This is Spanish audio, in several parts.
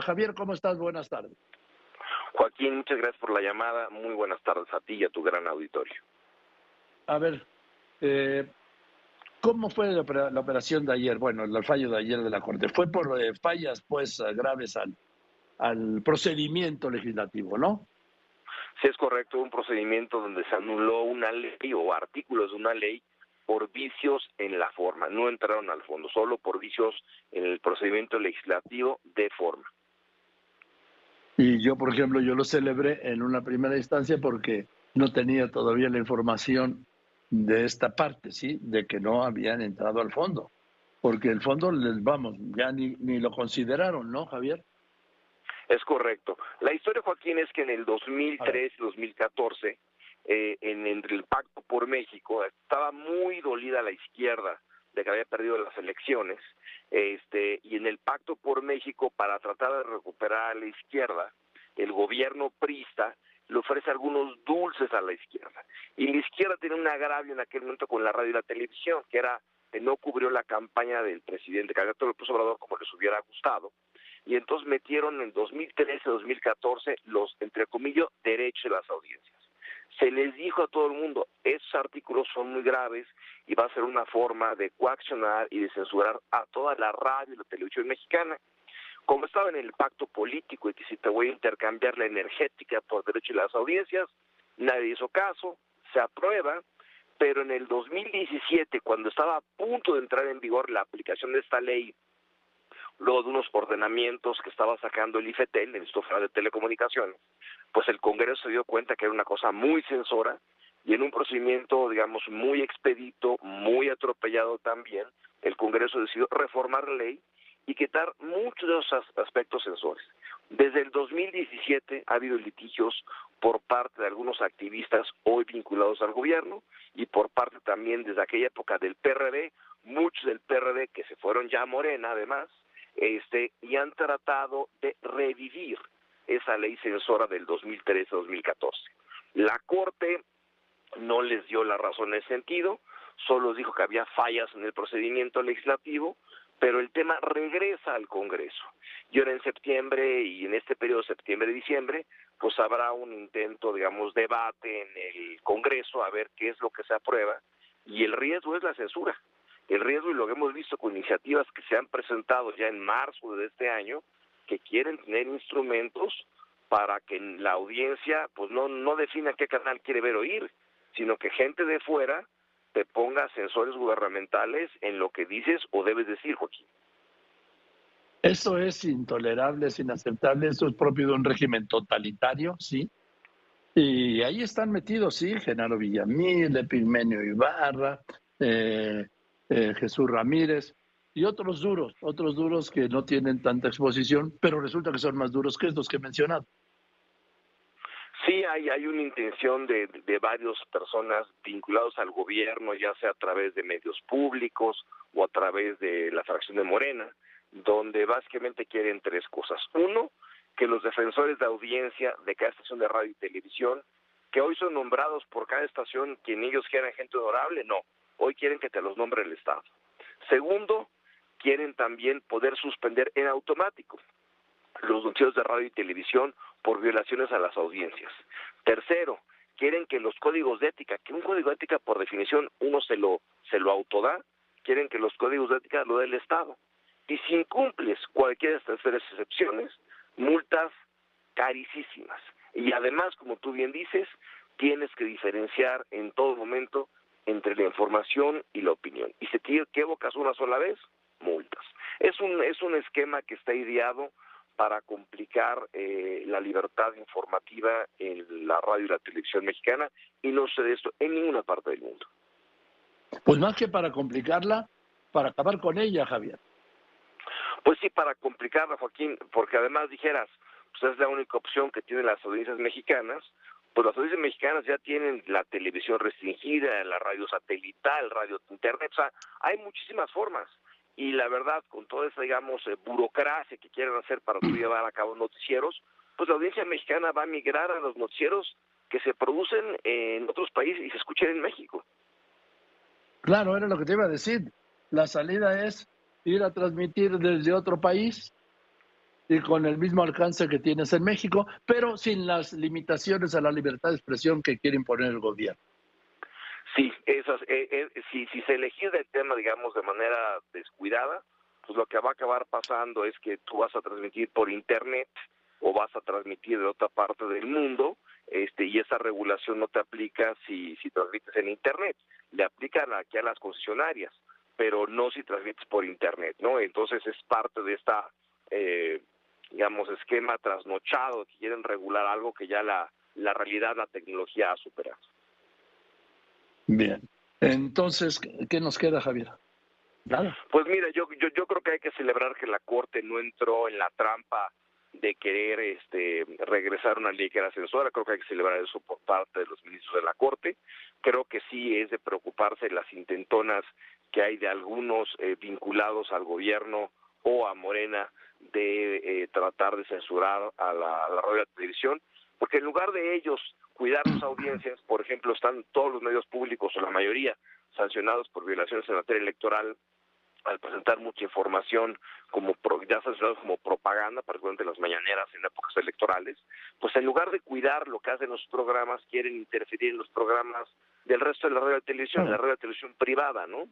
Javier, ¿cómo estás? Buenas tardes. Joaquín, muchas gracias por la llamada. Muy buenas tardes a ti y a tu gran auditorio. A ver, eh, ¿cómo fue la, operación de ayer? Bueno, el fallo de ayer de la Corte. Fue por eh, fallas, pues, graves al, al procedimiento legislativo, ¿no? Sí, es correcto, un procedimiento donde se anuló una ley o artículos de una ley por vicios en la forma, no entraron al fondo, solo por vicios en el procedimiento legislativo de forma. Y yo, por ejemplo, yo lo celebré en una primera instancia porque no tenía todavía la información de esta parte, ¿sí? De que no habían entrado al fondo. Porque el fondo, les vamos, ya ni, ni lo consideraron, ¿no, Javier? Es correcto. La historia, Joaquín, es que en el 2003 2014, eh, en, el Pacto por México, estaba muy dolida la izquierda de que había perdido las elecciones, este, y en el Pacto por México, para tratar de recuperar a la izquierda, el gobierno prista le ofrece algunos dulces a la izquierda. Y la izquierda tiene un agravio en aquel momento con la radio y la televisión, que era que no cubrió la campaña del presidente Carlos López Obrador como les hubiera gustado, y entonces metieron en 2013-2014 los, entre comillas, derechos de las audiencias. Se les dijo a todo el mundo, esos artículos son muy graves y va a ser una forma de coaccionar y de censurar a toda la radio y la televisión mexicana. Como estaba en el pacto político y que si te voy a intercambiar la energética por derecho de las audiencias, nadie hizo caso, se aprueba, pero en el 2017, cuando estaba a punto de entrar en vigor la aplicación de esta ley luego de unos ordenamientos que estaba sacando el IFETEL, el Instituto Federal de Telecomunicaciones, pues el Congreso se dio cuenta que era una cosa muy censora y en un procedimiento, digamos, muy expedito, muy atropellado también, el Congreso decidió reformar la ley y quitar muchos de esos aspectos censores. Desde el 2017 ha habido litigios por parte de algunos activistas hoy vinculados al gobierno y por parte también desde aquella época del PRD, muchos del PRD que se fueron ya a Morena además, este, y han tratado de revivir esa ley censora del 2013-2014. La Corte no les dio la razón en sentido, solo dijo que había fallas en el procedimiento legislativo, pero el tema regresa al Congreso. Y ahora en septiembre y en este periodo septiembre-diciembre, pues habrá un intento, digamos, debate en el Congreso a ver qué es lo que se aprueba y el riesgo es la censura el riesgo y lo hemos visto con iniciativas que se han presentado ya en marzo de este año que quieren tener instrumentos para que la audiencia pues no no defina qué canal quiere ver oír, sino que gente de fuera te ponga sensores gubernamentales en lo que dices o debes decir, Joaquín. Eso es intolerable, es inaceptable, eso es propio de un régimen totalitario, ¿sí? Y ahí están metidos, sí, Genaro Villamil, Epigmenio Ibarra, eh, eh, Jesús Ramírez y otros duros, otros duros que no tienen tanta exposición, pero resulta que son más duros que estos que he mencionado. Sí, hay, hay una intención de, de varias personas vinculados al gobierno, ya sea a través de medios públicos o a través de la fracción de Morena, donde básicamente quieren tres cosas. Uno, que los defensores de audiencia de cada estación de radio y televisión, que hoy son nombrados por cada estación quien ellos quieran gente honorable, no, hoy quieren que te los nombre el Estado. Segundo, quieren también poder suspender en automático los noticieros de radio y televisión por violaciones a las audiencias. Tercero, quieren que los códigos de ética, que un código de ética por definición uno se lo se lo autoda, quieren que los códigos de ética lo dé el Estado. Y si incumples cualquiera de estas tres excepciones, multas carísimas. Y además, como tú bien dices, tienes que diferenciar en todo momento entre la información y la opinión. Y si te equivocas una sola vez, multas. Es un, es un esquema que está ideado para complicar eh, la libertad informativa en la radio y la televisión mexicana y no sé de esto en ninguna parte del mundo. Pues más que para complicarla, para acabar con ella, Javier. Pues sí, para complicarla, Joaquín, porque además dijeras, pues es la única opción que tienen las audiencias mexicanas, pues las audiencias mexicanas ya tienen la televisión restringida, la radio satelital, radio internet, o sea, hay muchísimas formas. Y la verdad, con toda esa, digamos, eh, burocracia que quieren hacer para llevar a cabo noticieros, pues la audiencia mexicana va a migrar a los noticieros que se producen en otros países y se escuchan en México. Claro, era lo que te iba a decir. La salida es ir a transmitir desde otro país y con el mismo alcance que tienes en México, pero sin las limitaciones a la libertad de expresión que quiere imponer el gobierno. Sí, esas, eh, eh, si, si se elegir el tema, digamos, de manera descuidada, pues lo que va a acabar pasando es que tú vas a transmitir por Internet o vas a transmitir de otra parte del mundo este y esa regulación no te aplica si, si transmites en Internet, le aplican aquí a las concesionarias, pero no si transmites por Internet, ¿no? Entonces es parte de esta, eh, digamos, esquema trasnochado que quieren regular algo que ya la, la realidad, la tecnología ha superado. Bien. Entonces, ¿qué nos queda, Javier? Nada. Pues mira, yo, yo, yo creo que hay que celebrar que la Corte no entró en la trampa de querer este regresar una ley que era censura, creo que hay que celebrar eso por parte de los ministros de la Corte. Creo que sí es de preocuparse las intentonas que hay de algunos eh, vinculados al gobierno o a Morena de eh, tratar de censurar a la, a la radio y la televisión, porque en lugar de ellos cuidar las audiencias, por ejemplo, están todos los medios públicos o la mayoría sancionados por violaciones en materia electoral al presentar mucha información como ya sancionados como propaganda, particularmente las mañaneras en épocas electorales, pues en lugar de cuidar lo que hacen los programas, quieren interferir en los programas del resto de la radio de televisión, la radio de televisión privada, ¿no?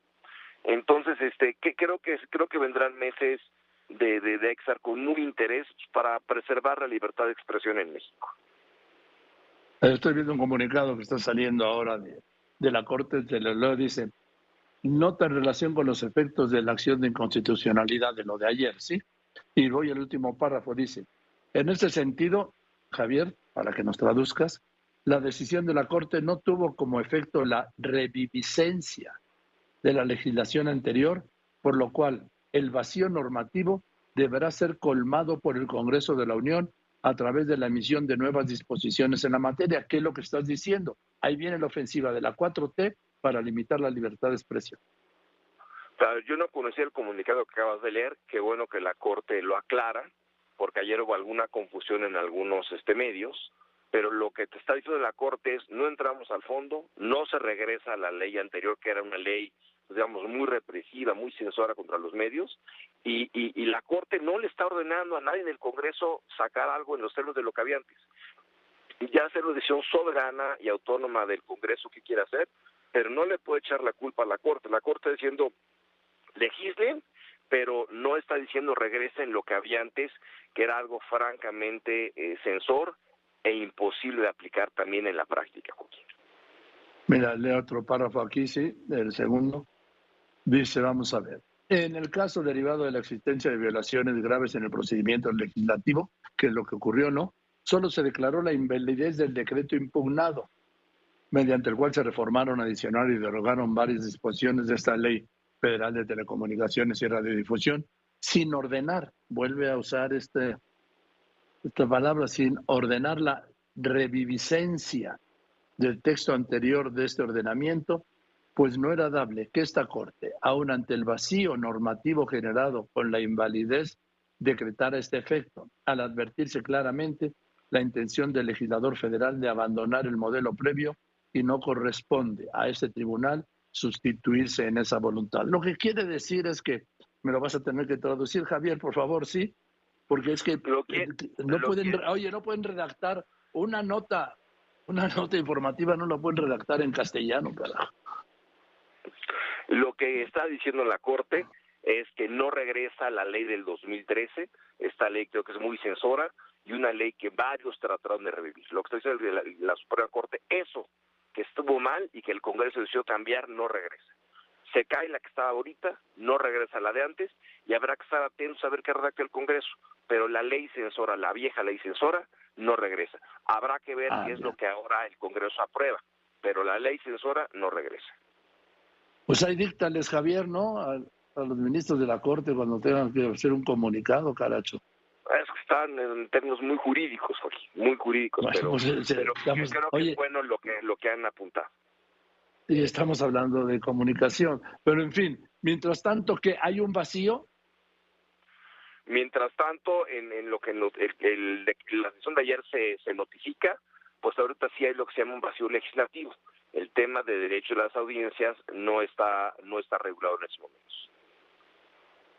Entonces, este, que creo que creo que vendrán meses de, de, de Exar con muy interés para preservar la libertad de expresión en México. Estoy viendo un comunicado que está saliendo ahora de, de la Corte de lo dice, nota en relación con los efectos de la acción de inconstitucionalidad de lo de ayer, ¿sí? Y voy al último párrafo, dice, en ese sentido, Javier, para que nos traduzcas, la decisión de la Corte no tuvo como efecto la reviviscencia de la legislación anterior, por lo cual el vacío normativo deberá ser colmado por el Congreso de la Unión a través de la emisión de nuevas disposiciones en la materia. ¿Qué es lo que estás diciendo? Ahí viene la ofensiva de la 4T para limitar la libertad de expresión. yo no conocía el comunicado que acabas de leer, qué bueno que la Corte lo aclara, porque ayer hubo alguna confusión en algunos este medios, pero lo que te está diciendo la Corte es no entramos al fondo, no se regresa a la ley anterior, que era una ley digamos, muy represiva, muy censora contra los medios, y, la Corte no le está ordenando a nadie en el Congreso sacar algo en los términos de lo que había antes. Ya hacer una decisión soberana y autónoma del Congreso que quiera hacer, pero no le puede echar la culpa a la Corte. La Corte diciendo, legislen, pero no está diciendo regresen lo que había antes, que era algo francamente eh, censor e imposible de aplicar también en la práctica, Mira, leo otro párrafo aquí, sí, el segundo. Dice, vamos a ver. En el caso derivado de la existencia de violaciones graves en el procedimiento legislativo, que es lo que ocurrió, ¿no? Solo se declaró la invalidez del decreto impugnado, mediante el cual se reformaron, adicionaron y derogaron varias disposiciones de esta ley federal de telecomunicaciones y radiodifusión, sin ordenar, vuelve a usar este, esta palabra, sin ordenar la reviviscencia del texto anterior de este ordenamiento pues no era dable que esta Corte, aun ante el vacío normativo generado con la invalidez, decretara este efecto, al advertirse claramente la intención del legislador federal de abandonar el modelo previo y no corresponde a este tribunal sustituirse en esa voluntad. Lo que quiere decir es que, me lo vas a tener que traducir, Javier, por favor, sí, porque es que, eh, no pueden, oye, no pueden redactar una nota, una nota informativa, no la pueden redactar en castellano, carajo. Lo que está diciendo la Corte es que no regresa la ley del 2013, esta ley creo que es muy censora, y una ley que varios trataron de revivir. Lo que está diciendo la, la Suprema Corte, eso que estuvo mal y que el Congreso decidió cambiar, no regresa. Se cae la que estaba ahorita, no regresa la de antes, y habrá que estar atentos a ver qué redacta el Congreso. Pero la ley censora, la vieja ley censora, no regresa. Habrá que ver ah, qué es lo que ahora el Congreso aprueba, pero la ley censora no regresa. Pues ahí díctales, Javier, ¿no? A, los ministros de la Corte cuando tengan que hacer un comunicado, caracho. Es que están en términos muy jurídicos, muy jurídicos, pero, pues, eh, creo que es bueno lo que, lo que han apuntado. Y estamos hablando de comunicación. Pero en fin, mientras tanto que hay un vacío. Mientras tanto, en, en lo que el, el, la sesión de ayer se, se notifica, pues ahorita sí hay lo que se llama un vacío legislativo el tema de derecho a las audiencias no está no está regulado en estos momentos.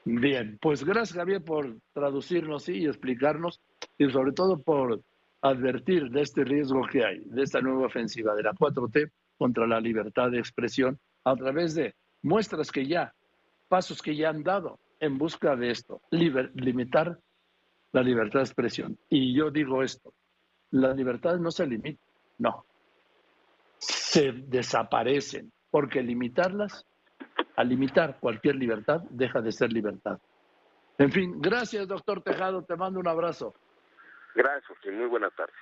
Bien, pues gracias Javier por traducirnos y explicarnos y sobre todo por advertir de este riesgo que hay, de esta nueva ofensiva de la 4T contra la libertad de expresión a través de muestras que ya, pasos que ya han dado en busca de esto, limitar la libertad de expresión. Y yo digo esto, la libertad no se limita, no, se desaparecen, porque limitarlas, al limitar cualquier libertad, deja de ser libertad. En fin, gracias, doctor Tejado, te mando un abrazo. Gracias, muy buenas tardes.